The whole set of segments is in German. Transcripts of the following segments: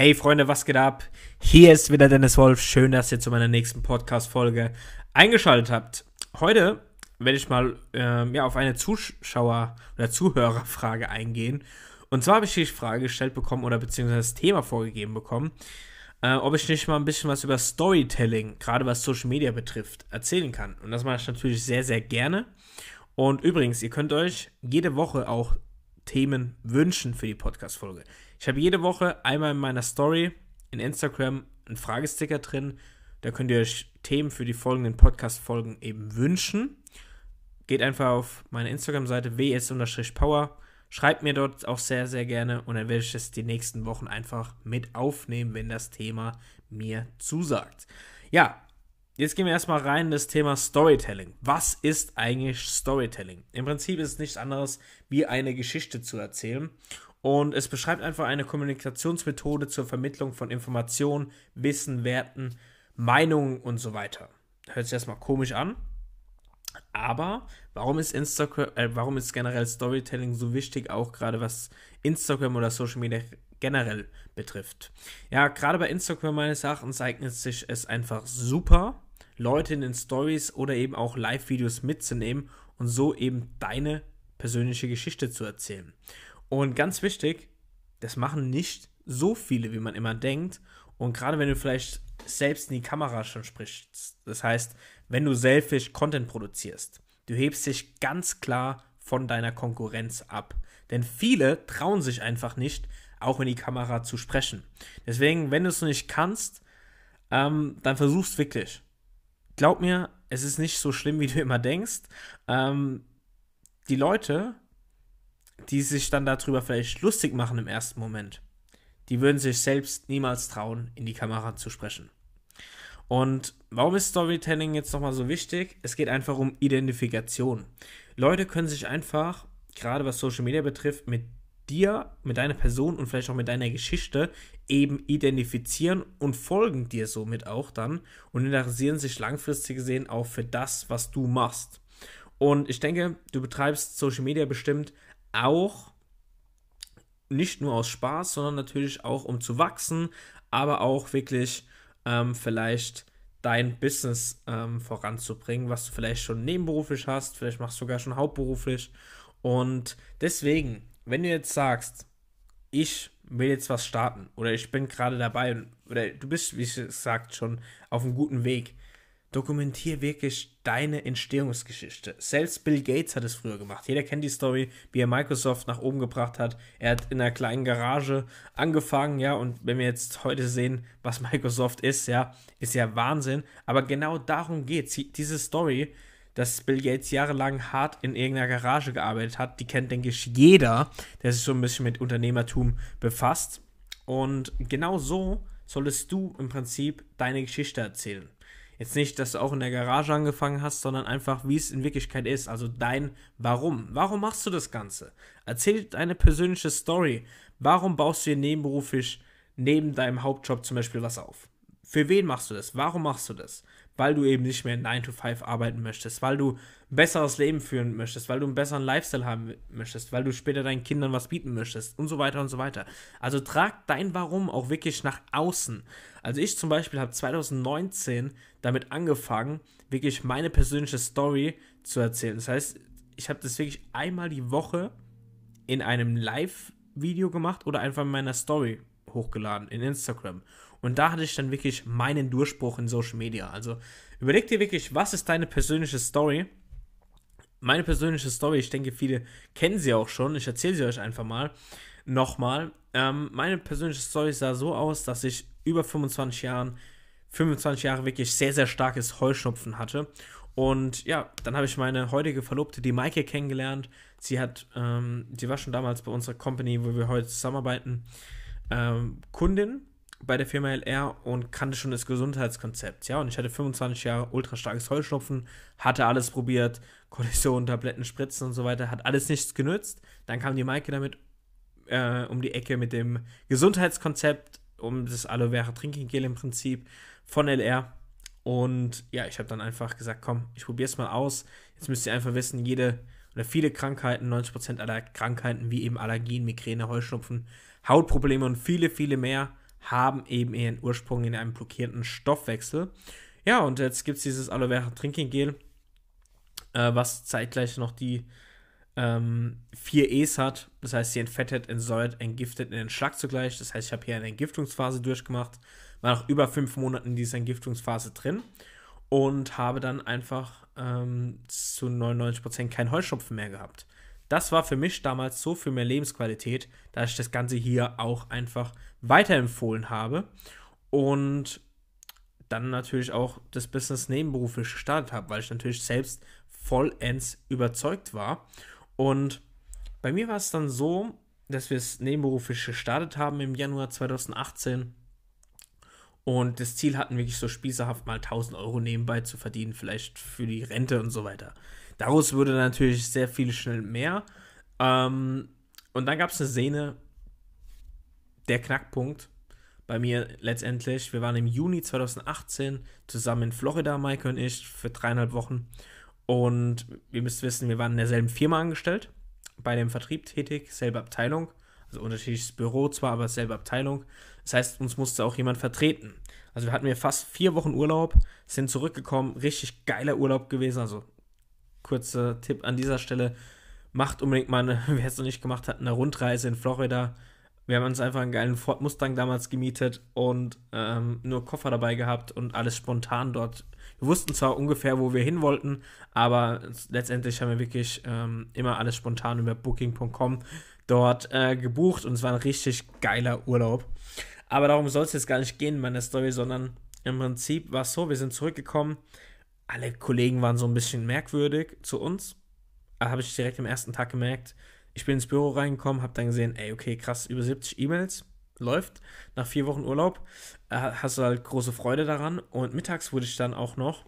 Hey Freunde, was geht ab? Hier ist wieder Dennis Wolf. Schön, dass ihr zu meiner nächsten Podcast-Folge eingeschaltet habt. Heute werde ich mal ähm, ja, auf eine Zuschauer- oder Zuhörerfrage eingehen. Und zwar habe ich die Frage gestellt bekommen oder beziehungsweise das Thema vorgegeben bekommen, äh, ob ich nicht mal ein bisschen was über Storytelling, gerade was Social Media betrifft, erzählen kann. Und das mache ich natürlich sehr, sehr gerne. Und übrigens, ihr könnt euch jede Woche auch Themen wünschen für die Podcast-Folge. Ich habe jede Woche einmal in meiner Story in Instagram einen Fragesticker drin. Da könnt ihr euch Themen für die folgenden Podcast-Folgen eben wünschen. Geht einfach auf meine Instagram-Seite ws-power. Schreibt mir dort auch sehr, sehr gerne und dann werde ich es die nächsten Wochen einfach mit aufnehmen, wenn das Thema mir zusagt. Ja, Jetzt gehen wir erstmal rein in das Thema Storytelling. Was ist eigentlich Storytelling? Im Prinzip ist es nichts anderes, wie eine Geschichte zu erzählen. Und es beschreibt einfach eine Kommunikationsmethode zur Vermittlung von Informationen, Wissen, Werten, Meinungen und so weiter. Hört sich erstmal komisch an. Aber warum ist Instagram, äh, warum ist generell Storytelling so wichtig, auch gerade was Instagram oder Social Media generell betrifft? Ja, gerade bei Instagram meines Erachtens eignet sich es einfach super, Leute in den Stories oder eben auch Live-Videos mitzunehmen und so eben deine persönliche Geschichte zu erzählen. Und ganz wichtig, das machen nicht so viele, wie man immer denkt. Und gerade wenn du vielleicht selbst in die Kamera schon sprichst, das heißt, wenn du selfish Content produzierst, du hebst dich ganz klar von deiner Konkurrenz ab. Denn viele trauen sich einfach nicht, auch in die Kamera zu sprechen. Deswegen, wenn du es nicht kannst, ähm, dann versuch's wirklich glaub mir, es ist nicht so schlimm, wie du immer denkst. Ähm, die Leute, die sich dann darüber vielleicht lustig machen im ersten Moment, die würden sich selbst niemals trauen, in die Kamera zu sprechen. Und warum ist Storytelling jetzt nochmal so wichtig? Es geht einfach um Identifikation. Leute können sich einfach, gerade was Social Media betrifft, mit dir, mit deiner Person und vielleicht auch mit deiner Geschichte eben identifizieren und folgen dir somit auch dann und interessieren sich langfristig gesehen auch für das, was du machst. Und ich denke, du betreibst Social Media bestimmt auch nicht nur aus Spaß, sondern natürlich auch um zu wachsen, aber auch wirklich ähm, vielleicht dein Business ähm, voranzubringen, was du vielleicht schon nebenberuflich hast, vielleicht machst du sogar schon hauptberuflich. Und deswegen wenn du jetzt sagst, ich will jetzt was starten oder ich bin gerade dabei oder du bist, wie gesagt, schon auf einem guten Weg, dokumentier wirklich deine Entstehungsgeschichte. Selbst Bill Gates hat es früher gemacht. Jeder kennt die Story, wie er Microsoft nach oben gebracht hat. Er hat in einer kleinen Garage angefangen, ja, und wenn wir jetzt heute sehen, was Microsoft ist, ja, ist ja Wahnsinn. Aber genau darum geht es. Diese Story dass Bill Gates jahrelang hart in irgendeiner Garage gearbeitet hat. Die kennt, denke ich, jeder, der sich so ein bisschen mit Unternehmertum befasst. Und genau so solltest du im Prinzip deine Geschichte erzählen. Jetzt nicht, dass du auch in der Garage angefangen hast, sondern einfach, wie es in Wirklichkeit ist. Also dein Warum. Warum machst du das Ganze? Erzähl deine persönliche Story. Warum baust du dir nebenberuflich neben deinem Hauptjob zum Beispiel was auf? Für wen machst du das? Warum machst du das? Weil du eben nicht mehr 9 to 5 arbeiten möchtest, weil du ein besseres Leben führen möchtest, weil du einen besseren Lifestyle haben möchtest, weil du später deinen Kindern was bieten möchtest und so weiter und so weiter. Also trag dein Warum auch wirklich nach außen. Also ich zum Beispiel habe 2019 damit angefangen, wirklich meine persönliche Story zu erzählen. Das heißt, ich habe das wirklich einmal die Woche in einem Live-Video gemacht oder einfach in meiner Story hochgeladen in Instagram. Und da hatte ich dann wirklich meinen Durchbruch in Social Media. Also überleg dir wirklich, was ist deine persönliche Story? Meine persönliche Story, ich denke, viele kennen sie auch schon. Ich erzähle sie euch einfach mal nochmal. Ähm, meine persönliche Story sah so aus, dass ich über 25 Jahren, 25 Jahre wirklich sehr, sehr starkes Heuschnupfen hatte. Und ja, dann habe ich meine heutige Verlobte, die Maike, kennengelernt. Sie hat, ähm, sie war schon damals bei unserer Company, wo wir heute zusammenarbeiten, ähm, Kundin bei der Firma LR und kannte schon das Gesundheitskonzept. Ja, und ich hatte 25 Jahre ultra starkes Heuschnupfen, hatte alles probiert, Konditionen, Tabletten, Spritzen und so weiter, hat alles nichts genützt. Dann kam die Maike damit äh, um die Ecke mit dem Gesundheitskonzept, um das Aloe Vera Drinking Gel im Prinzip von LR. Und ja, ich habe dann einfach gesagt, komm, ich probiere es mal aus. Jetzt müsst ihr einfach wissen, jede oder viele Krankheiten, 90% aller Krankheiten, wie eben Allergien, Migräne, Heuschnupfen, Hautprobleme und viele, viele mehr haben eben ihren Ursprung in einem blockierten Stoffwechsel. Ja, und jetzt gibt es dieses Aloe Vera Trinking Gel, äh, was zeitgleich noch die ähm, vier E's hat. Das heißt, sie entfettet, entsäuert, entgiftet, entschlackt zugleich. Das heißt, ich habe hier eine Entgiftungsphase durchgemacht, war noch über fünf Monate in dieser Entgiftungsphase drin und habe dann einfach ähm, zu 99% keinen Heuschnupfen mehr gehabt. Das war für mich damals so für mehr Lebensqualität, dass ich das Ganze hier auch einfach weiterempfohlen habe und dann natürlich auch das Business nebenberuflich gestartet habe, weil ich natürlich selbst vollends überzeugt war. Und bei mir war es dann so, dass wir es nebenberuflich gestartet haben im Januar 2018 und das Ziel hatten, wirklich so spießerhaft mal 1000 Euro nebenbei zu verdienen, vielleicht für die Rente und so weiter. Daraus wurde natürlich sehr viel schnell mehr. Ähm, und dann gab es eine Szene, der Knackpunkt bei mir letztendlich. Wir waren im Juni 2018 zusammen in Florida, Mike und ich, für dreieinhalb Wochen. Und ihr müsst wissen, wir waren in derselben Firma angestellt, bei dem Vertrieb tätig, selbe Abteilung. Also unterschiedliches Büro zwar, aber selbe Abteilung. Das heißt, uns musste auch jemand vertreten. Also wir hatten mir fast vier Wochen Urlaub, sind zurückgekommen, richtig geiler Urlaub gewesen. Also kurzer Tipp an dieser Stelle, macht unbedingt mal, wer es noch nicht gemacht hat, eine Rundreise in Florida. Wir haben uns einfach einen geilen Ford Mustang damals gemietet und ähm, nur Koffer dabei gehabt und alles spontan dort. Wir wussten zwar ungefähr, wo wir hin wollten, aber letztendlich haben wir wirklich ähm, immer alles spontan über Booking.com dort äh, gebucht und es war ein richtig geiler Urlaub. Aber darum soll es jetzt gar nicht gehen in meiner Story, sondern im Prinzip war es so, wir sind zurückgekommen. Alle Kollegen waren so ein bisschen merkwürdig zu uns. Da habe ich direkt am ersten Tag gemerkt. Ich bin ins Büro reingekommen, habe dann gesehen, ey, okay, krass, über 70 E-Mails läuft. Nach vier Wochen Urlaub äh, hast du halt große Freude daran. Und mittags wurde ich dann auch noch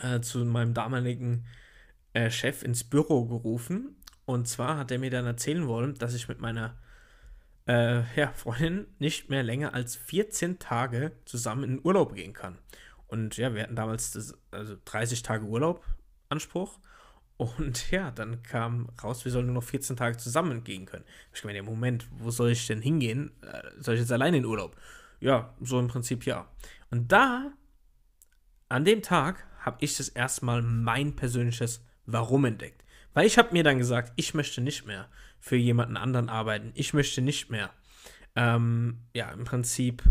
äh, zu meinem damaligen äh, Chef ins Büro gerufen. Und zwar hat er mir dann erzählen wollen, dass ich mit meiner äh, ja, Freundin nicht mehr länger als 14 Tage zusammen in Urlaub gehen kann. Und ja, wir hatten damals das, also 30 Tage Urlaub Anspruch. Und ja, dann kam raus, wir sollen nur noch 14 Tage zusammen gehen können. Ich meine, im Moment, wo soll ich denn hingehen? Äh, soll ich jetzt alleine in Urlaub? Ja, so im Prinzip ja. Und da, an dem Tag, habe ich das erstmal mein persönliches Warum entdeckt. Weil ich habe mir dann gesagt, ich möchte nicht mehr für jemanden anderen arbeiten. Ich möchte nicht mehr, ähm, ja, im Prinzip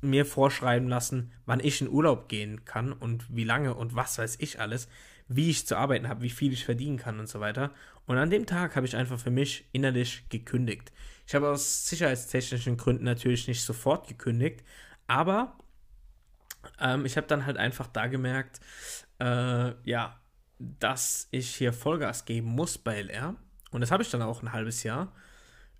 mir vorschreiben lassen, wann ich in Urlaub gehen kann und wie lange und was weiß ich alles, wie ich zu arbeiten habe, wie viel ich verdienen kann und so weiter. Und an dem Tag habe ich einfach für mich innerlich gekündigt. Ich habe aus sicherheitstechnischen Gründen natürlich nicht sofort gekündigt, aber ähm, ich habe dann halt einfach da gemerkt, äh, ja, dass ich hier Vollgas geben muss bei LR. Und das habe ich dann auch ein halbes Jahr,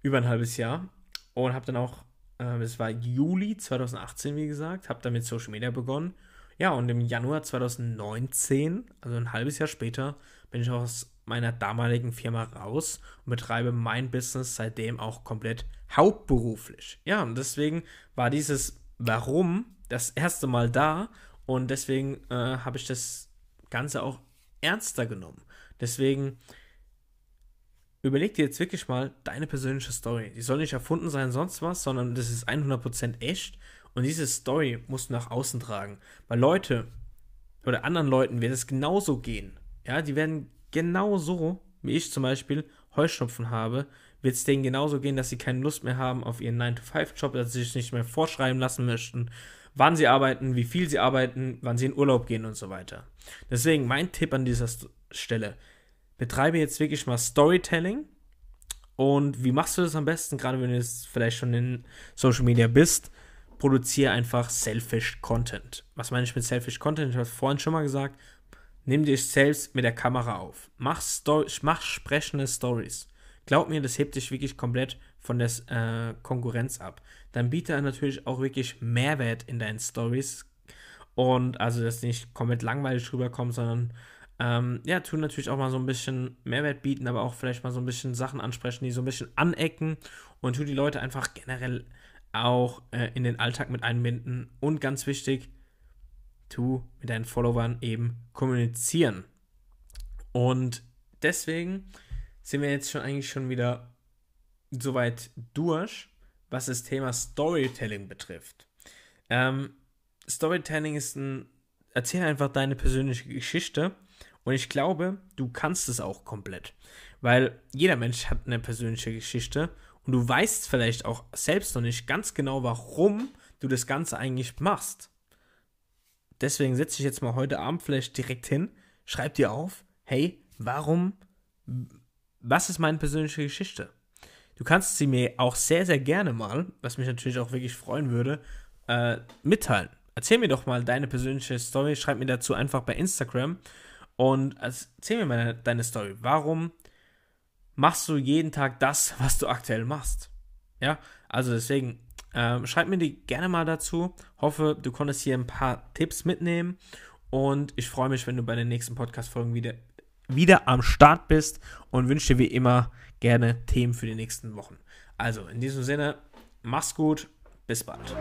über ein halbes Jahr. Und habe dann auch, äh, das war Juli 2018, wie gesagt, habe dann mit Social Media begonnen. Ja, und im Januar 2019, also ein halbes Jahr später, bin ich aus meiner damaligen Firma raus und betreibe mein Business seitdem auch komplett hauptberuflich. Ja, und deswegen war dieses Warum das erste Mal da und deswegen äh, habe ich das Ganze auch ernster genommen. Deswegen überleg dir jetzt wirklich mal deine persönliche Story. Die soll nicht erfunden sein, sonst was, sondern das ist 100% echt. Und diese Story musst du nach außen tragen. Weil Leute oder anderen Leuten wird es genauso gehen. Ja, die werden genauso, wie ich zum Beispiel Heuschnupfen habe, wird es denen genauso gehen, dass sie keine Lust mehr haben auf ihren 9-to-5-Job, dass sie sich nicht mehr vorschreiben lassen möchten, wann sie arbeiten, wie viel sie arbeiten, wann sie in Urlaub gehen und so weiter. Deswegen mein Tipp an dieser Stelle, betreibe jetzt wirklich mal Storytelling. Und wie machst du das am besten, gerade wenn du jetzt vielleicht schon in Social Media bist? Produziere einfach Selfish Content. Was meine ich mit Selfish Content? Ich habe es vorhin schon mal gesagt. Nimm dich selbst mit der Kamera auf. Mach, Story, mach sprechende Stories. Glaub mir, das hebt dich wirklich komplett von der äh, Konkurrenz ab. Dann biete natürlich auch wirklich Mehrwert in deinen Stories. Und also, dass nicht komplett langweilig rüberkommt, sondern ähm, ja, tun natürlich auch mal so ein bisschen Mehrwert bieten, aber auch vielleicht mal so ein bisschen Sachen ansprechen, die so ein bisschen anecken und tu die Leute einfach generell auch äh, in den Alltag mit einbinden. Und ganz wichtig, tu mit deinen Followern eben kommunizieren. Und deswegen sind wir jetzt schon eigentlich schon wieder soweit durch was das Thema Storytelling betrifft. Ähm, Storytelling ist ein, erzähl einfach deine persönliche Geschichte und ich glaube, du kannst es auch komplett, weil jeder Mensch hat eine persönliche Geschichte und du weißt vielleicht auch selbst noch nicht ganz genau, warum du das Ganze eigentlich machst. Deswegen setze ich jetzt mal heute Abend vielleicht direkt hin, schreib dir auf, hey, warum, was ist meine persönliche Geschichte? Du kannst sie mir auch sehr, sehr gerne mal, was mich natürlich auch wirklich freuen würde, äh, mitteilen. Erzähl mir doch mal deine persönliche Story, schreib mir dazu einfach bei Instagram und erzähl mir mal deine Story. Warum machst du jeden Tag das, was du aktuell machst? Ja, also deswegen, ähm, schreib mir die gerne mal dazu. Hoffe, du konntest hier ein paar Tipps mitnehmen. Und ich freue mich, wenn du bei den nächsten Podcast-Folgen wieder, wieder am Start bist und wünsche dir wie immer gerne Themen für die nächsten Wochen. Also in diesem Sinne, mach's gut, bis bald.